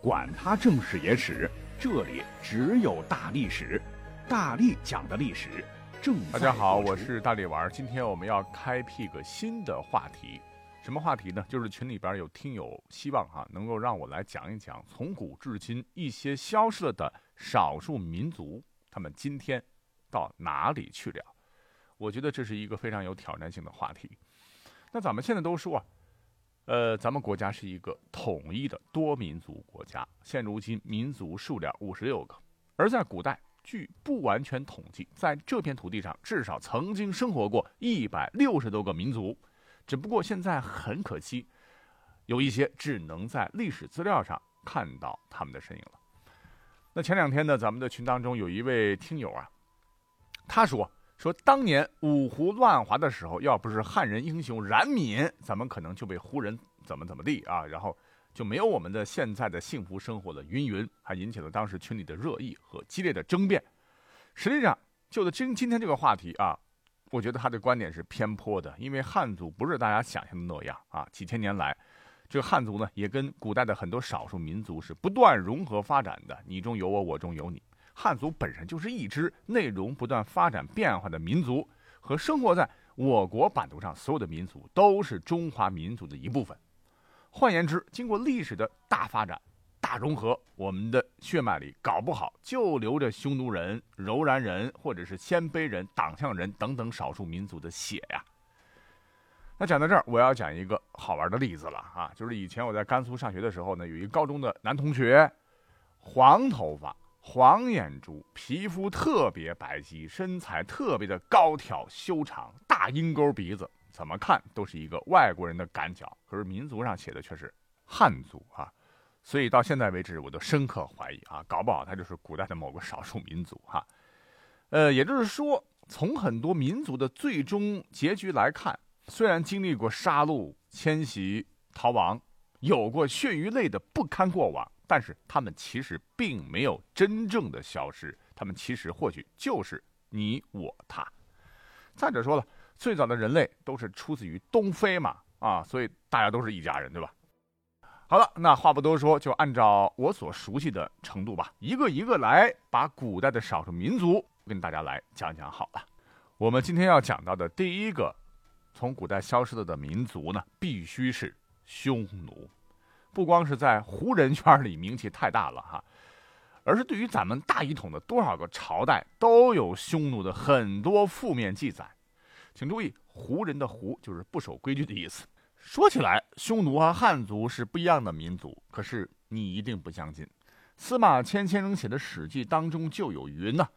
管他正史野史，这里只有大历史，大力讲的历史正大家好，我是大力丸。今天我们要开辟个新的话题，什么话题呢？就是群里边有听友希望哈、能够让我来讲一讲从古至今一些消失了的少数民族，他们今天到哪里去了？我觉得这是一个非常有挑战性的话题。那咱们现在都说啊，呃，咱们国家是一个统一的多民族国家，现如今民族数量五十六个，而在古代，据不完全统计，在这片土地上至少曾经生活过一百六十多个民族，只不过现在很可惜，有一些只能在历史资料上看到他们的身影了。那前两天呢，咱们的群当中有一位听友啊，他说说当年五胡乱华的时候，要不是汉人英雄冉闵，咱们可能就被胡人怎么怎么地啊，然后就没有我们的现在的幸福生活了。云云还引起了当时群里的热议和激烈的争辩。实际上，就的今今天这个话题啊，我觉得他的观点是偏颇的，因为汉族不是大家想象的那样啊。几千年来，这个汉族呢，也跟古代的很多少数民族是不断融合发展的，你中有我，我中有你。汉族本身就是一支内容不断发展变化的民族，和生活在我国版图上所有的民族都是中华民族的一部分。换言之，经过历史的大发展、大融合，我们的血脉里搞不好就流着匈奴人、柔然人或者是鲜卑人、党项人等等少数民族的血呀。那讲到这儿，我要讲一个好玩的例子了啊，就是以前我在甘肃上学的时候呢，有一个高中的男同学，黄头发。黄眼珠，皮肤特别白皙，身材特别的高挑修长，大鹰钩鼻子，怎么看都是一个外国人的赶脚。可是民族上写的却是汉族啊，所以到现在为止，我都深刻怀疑啊，搞不好他就是古代的某个少数民族哈。呃，也就是说，从很多民族的最终结局来看，虽然经历过杀戮、迁徙、逃亡，有过血与泪的不堪过往。但是他们其实并没有真正的消失，他们其实或许就是你我他。再者说了，最早的人类都是出自于东非嘛，啊，所以大家都是一家人，对吧？好了，那话不多说，就按照我所熟悉的程度吧，一个一个来把古代的少数民族跟大家来讲讲好了。我们今天要讲到的第一个从古代消失了的民族呢，必须是匈奴。不光是在胡人圈里名气太大了哈，而是对于咱们大一统的多少个朝代都有匈奴的很多负面记载。请注意，胡人的“胡”就是不守规矩的意思。说起来，匈奴和汉族是不一样的民族，可是你一定不相信。司马迁先生写的《史记》当中就有云呐：“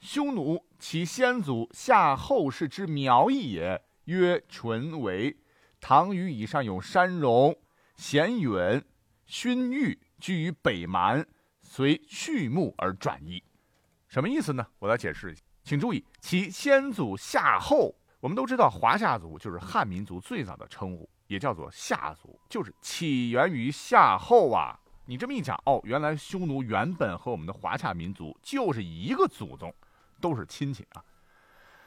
匈奴，其先祖夏后氏之苗裔也，曰淳为。唐虞以上有山戎。”贤允、勋玉居于北蛮，随畜牧而转移，什么意思呢？我来解释一下，请注意，其先祖夏后，我们都知道华夏族就是汉民族最早的称呼，也叫做夏族，就是起源于夏后啊。你这么一讲，哦，原来匈奴原本和我们的华夏民族就是一个祖宗，都是亲戚啊。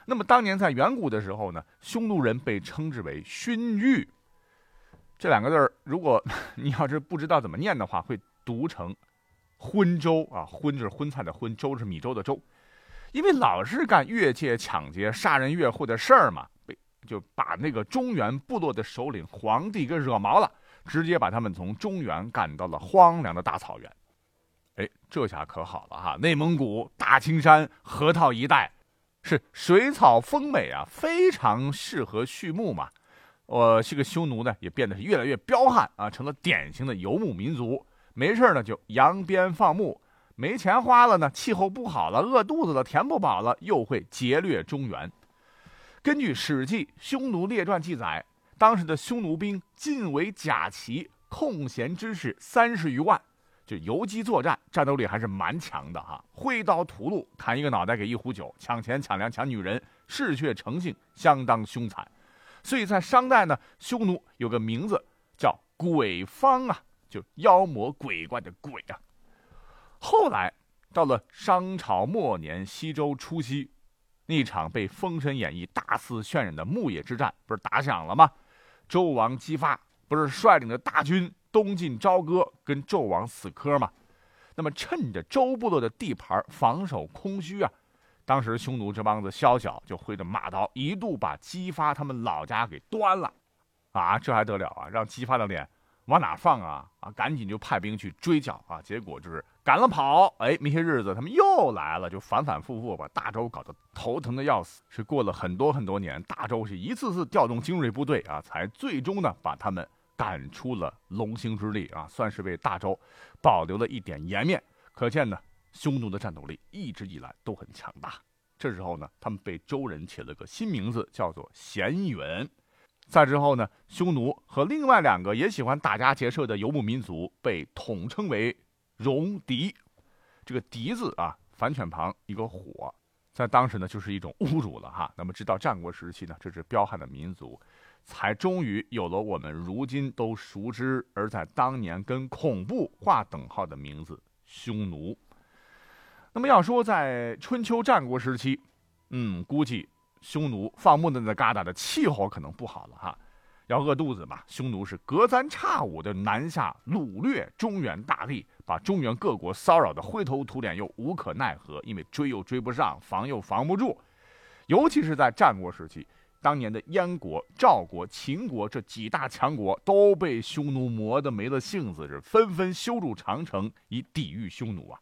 那么当年在远古的时候呢，匈奴人被称之为勋玉。这两个字儿，如果 你要是不知道怎么念的话，会读成“荤粥”啊，“荤”就是荤菜的“荤”，“粥”是米粥的“粥”，因为老是干越界、抢劫、杀人越货的事儿嘛，被就把那个中原部落的首领皇帝给惹毛了，直接把他们从中原赶到了荒凉的大草原。哎，这下可好了哈，内蒙古、大青山、河套一带是水草丰美啊，非常适合畜牧嘛。我这个匈奴呢，也变得是越来越彪悍啊，成了典型的游牧民族。没事呢，就扬鞭放牧；没钱花了呢，气候不好了，饿肚子了，填不饱了，又会劫掠中原。根据《史记·匈奴列传》记载，当时的匈奴兵尽为甲骑，空闲之士三十余万，就游击作战，战斗力还是蛮强的哈。挥刀屠戮，砍一个脑袋给一壶酒，抢钱、抢粮、抢女人，嗜血成性，相当凶残。所以在商代呢，匈奴有个名字叫鬼方啊，就妖魔鬼怪的鬼啊。后来到了商朝末年，西周初期，那场被《封神演义》大肆渲染的牧野之战不是打响了吗？周王姬发不是率领着大军东进朝歌跟纣王死磕嘛。那么趁着周部落的地盘防守空虚啊，当时匈奴这帮子宵小就挥着马刀，一度把姬发他们老家给端了。啊，这还得了啊！让姬发的脸往哪放啊？啊，赶紧就派兵去追剿啊！结果就是赶了跑。哎，那些日子他们又来了，就反反复复把大周搞得头疼的要死。是过了很多很多年，大周是一次次调动精锐部队啊，才最终呢把他们赶出了龙兴之地啊，算是为大周保留了一点颜面。可见呢，匈奴的战斗力一直以来都很强大。这时候呢，他们被周人起了个新名字，叫做贤元。再之后呢，匈奴和另外两个也喜欢打家劫舍的游牧民族被统称为戎狄。这个“狄”字啊，反犬旁一个火，在当时呢就是一种侮辱了哈。那么直到战国时期呢，这支彪悍的民族才终于有了我们如今都熟知而在当年跟恐怖划等号的名字——匈奴。那么要说在春秋战国时期，嗯，估计。匈奴放牧的那旮瘩的气候可能不好了哈，要饿肚子嘛。匈奴是隔三差五的南下掳掠中原大地，把中原各国骚扰的灰头土脸又无可奈何，因为追又追不上，防又防不住。尤其是在战国时期，当年的燕国、赵国、秦国这几大强国都被匈奴磨得没了性子，是纷纷修筑长城以抵御匈奴啊。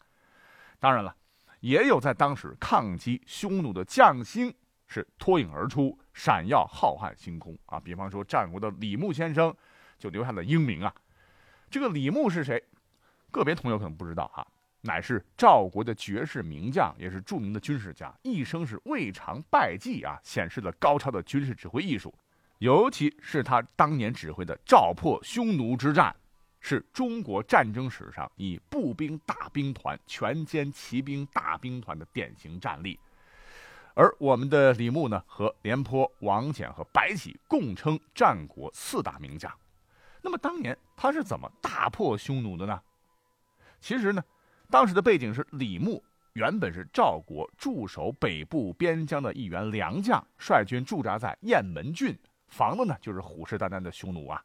当然了，也有在当时抗击匈奴的将星。是脱颖而出，闪耀浩瀚星空啊！比方说战国的李牧先生，就留下了英名啊。这个李牧是谁？个别同学可能不知道哈，乃是赵国的绝世名将，也是著名的军事家，一生是未尝败绩啊，显示了高超的军事指挥艺术。尤其是他当年指挥的赵破匈奴之战，是中国战争史上以步兵大兵团全歼骑兵大兵团的典型战例。而我们的李牧呢，和廉颇、王翦和白起共称战国四大名将。那么当年他是怎么大破匈奴的呢？其实呢，当时的背景是李牧原本是赵国驻守北部边疆的一员良将，率军驻扎在雁门郡，防的呢就是虎视眈眈的匈奴啊。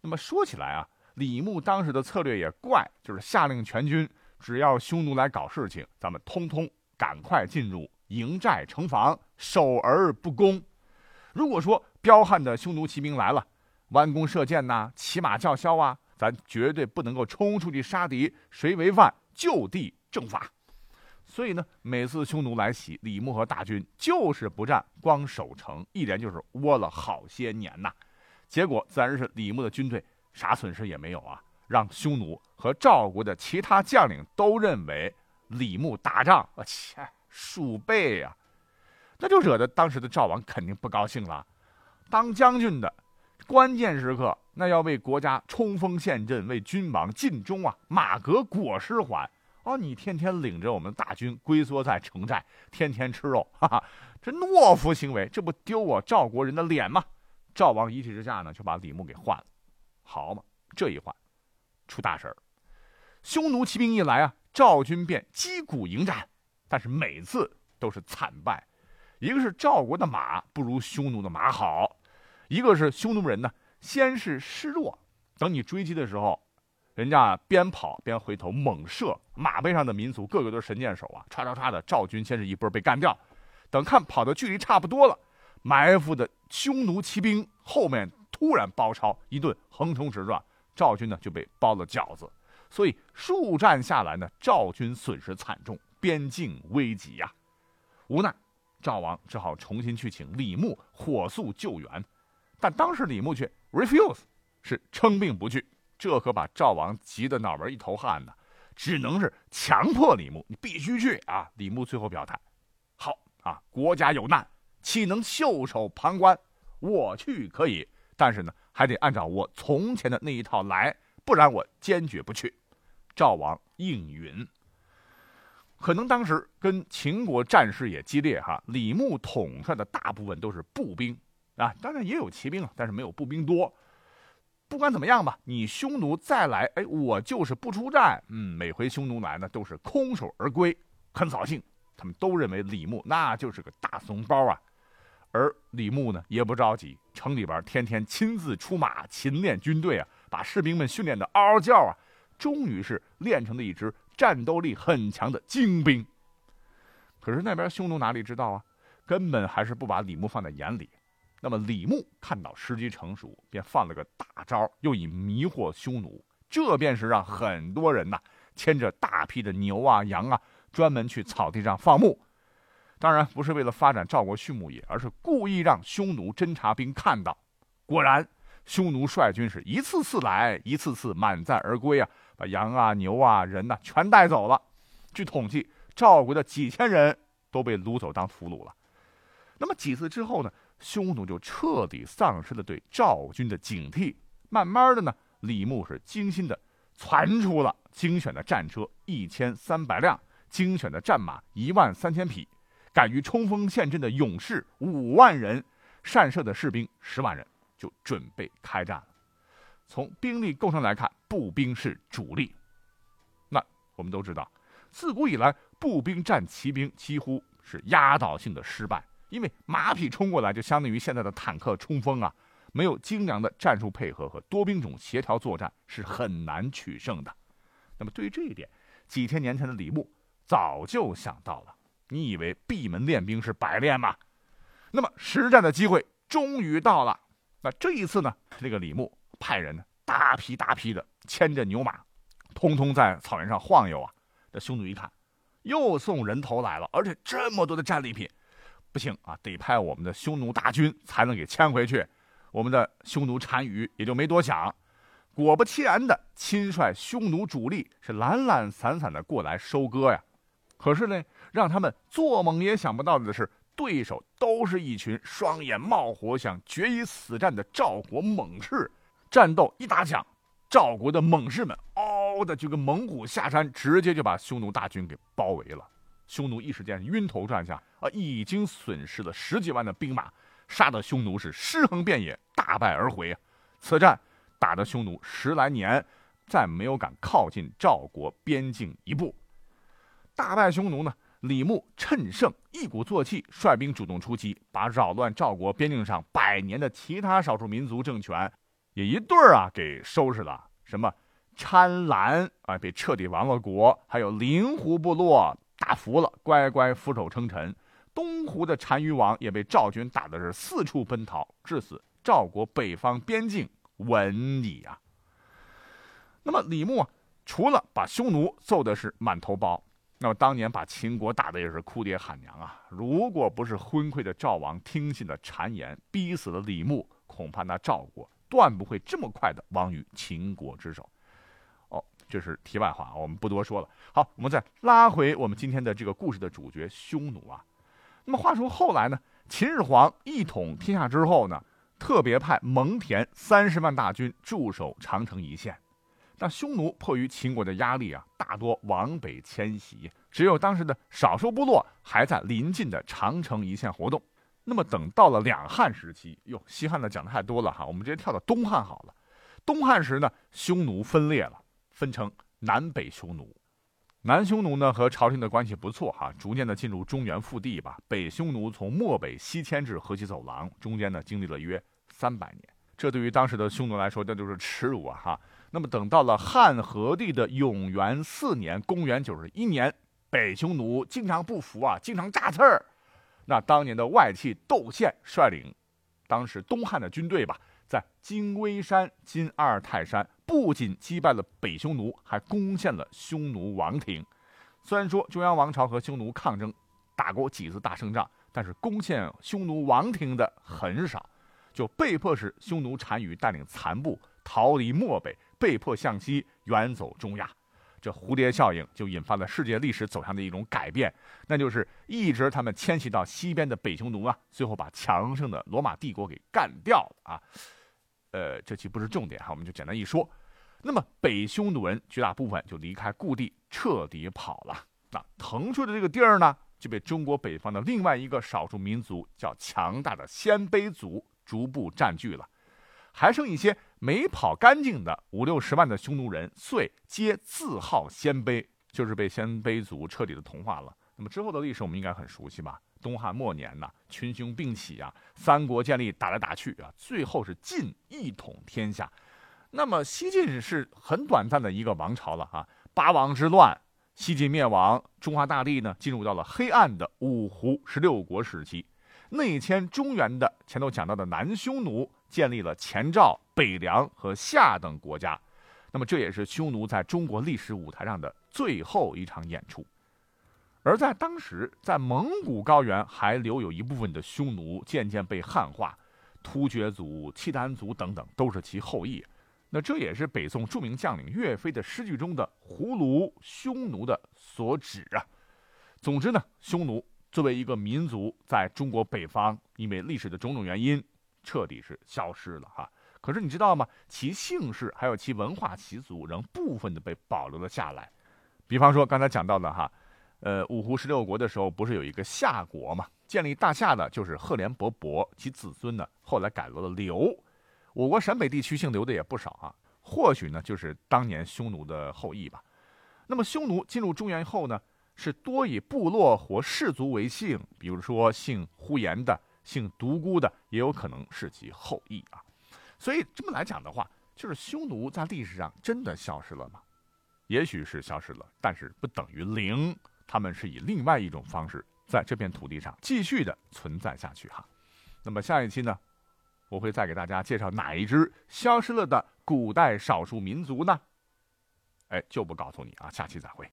那么说起来啊，李牧当时的策略也怪，就是下令全军，只要匈奴来搞事情，咱们通通赶快进入。营寨城防，守而不攻。如果说彪悍的匈奴骑兵来了，弯弓射箭呐，骑马叫嚣啊，咱绝对不能够冲出去杀敌，谁为犯就地正法。所以呢，每次匈奴来袭，李牧和大军就是不战，光守城，一连就是窝了好些年呐。结果自然是李牧的军队啥损失也没有啊，让匈奴和赵国的其他将领都认为李牧打仗，我切。鼠辈呀，那就惹得当时的赵王肯定不高兴了。当将军的，关键时刻那要为国家冲锋陷阵，为君王尽忠啊！马革裹尸还哦，你天天领着我们大军龟缩在城寨，天天吃肉，哈哈，这懦夫行为，这不丢我赵国人的脸吗？赵王一气之下呢，就把李牧给换了。好嘛，这一换，出大事儿。匈奴骑兵一来啊，赵军便击鼓迎战。但是每次都是惨败，一个是赵国的马不如匈奴的马好，一个是匈奴人呢先是示弱，等你追击的时候，人家边跑边回头猛射，马背上的民族个个都是神箭手啊，唰唰唰的，赵军先是一波被干掉，等看跑的距离差不多了，埋伏的匈奴骑兵后面突然包抄一顿横冲直撞，赵军呢就被包了饺子，所以数战下来呢，赵军损失惨重。边境危急呀，无奈赵王只好重新去请李牧火速救援，但当时李牧却 refuse，是称病不去，这可把赵王急得脑门一头汗呢，只能是强迫李牧，你必须去啊！李牧最后表态：好啊，国家有难，岂能袖手旁观？我去可以，但是呢，还得按照我从前的那一套来，不然我坚决不去。赵王应允。可能当时跟秦国战事也激烈哈，李牧统帅的大部分都是步兵啊，当然也有骑兵啊，但是没有步兵多。不管怎么样吧，你匈奴再来，哎，我就是不出战。嗯，每回匈奴来呢，都是空手而归，很扫兴。他们都认为李牧那就是个大怂包啊。而李牧呢，也不着急，城里边天天亲自出马，勤练军队啊，把士兵们训练的嗷嗷叫啊，终于是练成了一支战斗力很强的精兵。可是那边匈奴哪里知道啊，根本还是不把李牧放在眼里。那么李牧看到时机成熟，便放了个大招，又以迷惑匈奴。这便是让很多人呐牵着大批的牛啊羊啊，专门去草地上放牧。当然不是为了发展赵国畜牧业，而是故意让匈奴侦察兵看到。果然，匈奴率军是一次次来，一次次满载而归啊，把羊啊牛啊人呐全带走了。据统计，赵国的几千人都被掳走当俘虏了。那么几次之后呢？匈奴就彻底丧失了对赵军的警惕。慢慢的呢，李牧是精心的攒出了精选的战车一千三百辆，精选的战马一万三千匹，敢于冲锋陷阵的勇士五万人，善射的士兵十万人，就准备开战了。从兵力构成来看，步兵是主力。那我们都知道，自古以来，步兵战骑兵几乎是压倒性的失败。因为马匹冲过来，就相当于现在的坦克冲锋啊，没有精良的战术配合和多兵种协调作战，是很难取胜的。那么对于这一点，几千年前的李牧早就想到了。你以为闭门练兵是白练吗？那么实战的机会终于到了。那这一次呢，这个李牧派人呢，大批大批的牵着牛马，通通在草原上晃悠啊。这匈奴一看，又送人头来了，而且这么多的战利品。不行啊，得派我们的匈奴大军才能给牵回去。我们的匈奴单于也就没多想，果不其然的亲率匈奴主力是懒懒散散的过来收割呀。可是呢，让他们做梦也想不到的是，对手都是一群双眼冒火、想决一死战的赵国猛士。战斗一打响，赵国的猛士们嗷的就跟猛虎下山，直接就把匈奴大军给包围了。匈奴一时间晕头转向啊，已经损失了十几万的兵马，杀得匈奴是尸横遍野，大败而回啊！此战打得匈奴十来年再没有敢靠近赵国边境一步。大败匈奴呢，李牧趁胜一鼓作气，率兵主动出击，把扰乱赵国边境上百年的其他少数民族政权也一对儿啊给收拾了。什么参兰啊，被彻底亡了国；还有灵狐部落。打服了，乖乖俯首称臣。东湖的单于王也被赵军打的是四处奔逃，至此赵国北方边境稳矣啊。那么李牧啊，除了把匈奴揍的是满头包，那么当年把秦国打的也是哭爹喊娘啊。如果不是昏聩的赵王听信了谗言，逼死了李牧，恐怕那赵国断不会这么快的亡于秦国之手。哦这是题外话，我们不多说了。好，我们再拉回我们今天的这个故事的主角匈奴啊。那么话说后来呢，秦始皇一统天下之后呢，特别派蒙恬三十万大军驻守长城一线。那匈奴迫于秦国的压力啊，大多往北迁徙，只有当时的少数部落还在临近的长城一线活动。那么等到了两汉时期，哟，西汉的讲的太多了哈，我们直接跳到东汉好了。东汉时呢，匈奴分裂了。分成南北匈奴，南匈奴呢和朝廷的关系不错哈，逐渐的进入中原腹地吧。北匈奴从漠北西迁至河西走廊，中间呢经历了约三百年，这对于当时的匈奴来说，这就是耻辱啊哈。那么等到了汉和帝的永元四年（公元九十一年），北匈奴经常不服啊，经常炸刺儿。那当年的外戚窦宪率领当时东汉的军队吧，在金微山（今阿尔泰山）。不仅击败了北匈奴，还攻陷了匈奴王庭。虽然说中央王朝和匈奴抗争，打过几次大胜仗，但是攻陷匈奴王庭的很少，就被迫使匈奴单于带领残部逃离漠北，被迫向西远走中亚。这蝴蝶效应就引发了世界历史走向的一种改变，那就是一直他们迁徙到西边的北匈奴啊，最后把强盛的罗马帝国给干掉了啊。呃，这期不是重点哈，我们就简单一说。那么北匈奴人绝大部分就离开故地，彻底跑了。那腾出的这个地儿呢，就被中国北方的另外一个少数民族叫强大的鲜卑族逐步占据了。还剩一些没跑干净的五六十万的匈奴人，遂皆自号鲜卑，就是被鲜卑族彻底的同化了。那么之后的历史我们应该很熟悉吧？东汉末年呢，群雄并起啊，三国建立，打来打去啊，最后是晋一统天下。那么西晋是很短暂的一个王朝了啊，八王之乱，西晋灭亡，中华大地呢进入到了黑暗的五胡十六国时期，内迁中原的前头讲到的南匈奴建立了前赵、北凉和夏等国家，那么这也是匈奴在中国历史舞台上的最后一场演出。而在当时，在蒙古高原还留有一部分的匈奴，渐渐被汉化，突厥族、契丹族等等都是其后裔。那这也是北宋著名将领岳飞的诗句中的“胡虏匈奴”的所指啊。总之呢，匈奴作为一个民族，在中国北方，因为历史的种种原因，彻底是消失了哈。可是你知道吗？其姓氏还有其文化习俗，仍部分的被保留了下来。比方说刚才讲到的哈。呃，五胡十六国的时候，不是有一个夏国嘛？建立大夏的就是赫连勃勃，其子孙呢后来改了刘。我国陕北地区姓刘的也不少啊，或许呢就是当年匈奴的后裔吧。那么匈奴进入中原后呢，是多以部落或氏族为姓，比如说姓呼延的、姓独孤的，也有可能是其后裔啊。所以这么来讲的话，就是匈奴在历史上真的消失了吗？也许是消失了，但是不等于零。他们是以另外一种方式在这片土地上继续的存在下去哈。那么下一期呢，我会再给大家介绍哪一支消失了的古代少数民族呢？哎，就不告诉你啊，下期再会。